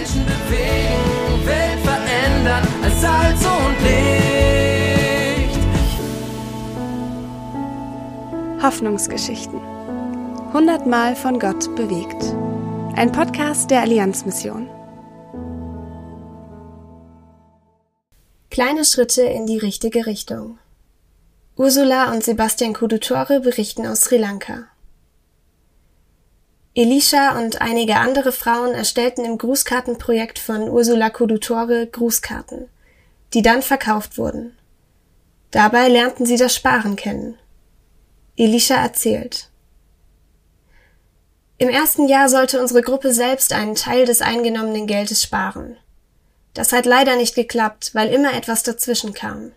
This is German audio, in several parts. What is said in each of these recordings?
Menschen bewegen, Welt verändern als Salz und Licht. Hoffnungsgeschichten. Hundertmal von Gott bewegt. Ein Podcast der Allianzmission. Kleine Schritte in die richtige Richtung. Ursula und Sebastian Kudutore berichten aus Sri Lanka. Elisha und einige andere Frauen erstellten im Grußkartenprojekt von Ursula Kudutore Grußkarten, die dann verkauft wurden. Dabei lernten sie das Sparen kennen. Elisha erzählt. Im ersten Jahr sollte unsere Gruppe selbst einen Teil des eingenommenen Geldes sparen. Das hat leider nicht geklappt, weil immer etwas dazwischen kam.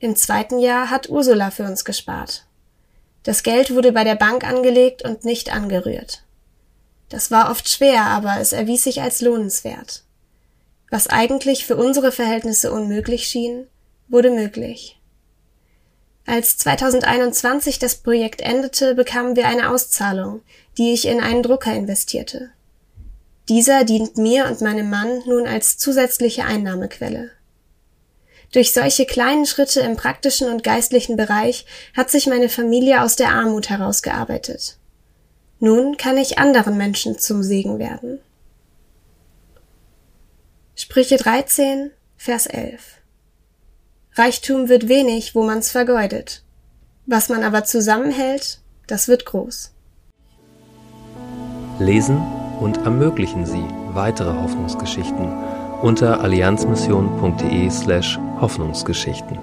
Im zweiten Jahr hat Ursula für uns gespart. Das Geld wurde bei der Bank angelegt und nicht angerührt. Das war oft schwer, aber es erwies sich als lohnenswert. Was eigentlich für unsere Verhältnisse unmöglich schien, wurde möglich. Als 2021 das Projekt endete, bekamen wir eine Auszahlung, die ich in einen Drucker investierte. Dieser dient mir und meinem Mann nun als zusätzliche Einnahmequelle. Durch solche kleinen Schritte im praktischen und geistlichen Bereich hat sich meine Familie aus der Armut herausgearbeitet. Nun kann ich anderen Menschen zum Segen werden. Sprüche 13, Vers 11 Reichtum wird wenig, wo man's vergeudet. Was man aber zusammenhält, das wird groß. Lesen und ermöglichen Sie weitere Hoffnungsgeschichten unter allianzmission.de/hoffnungsgeschichten.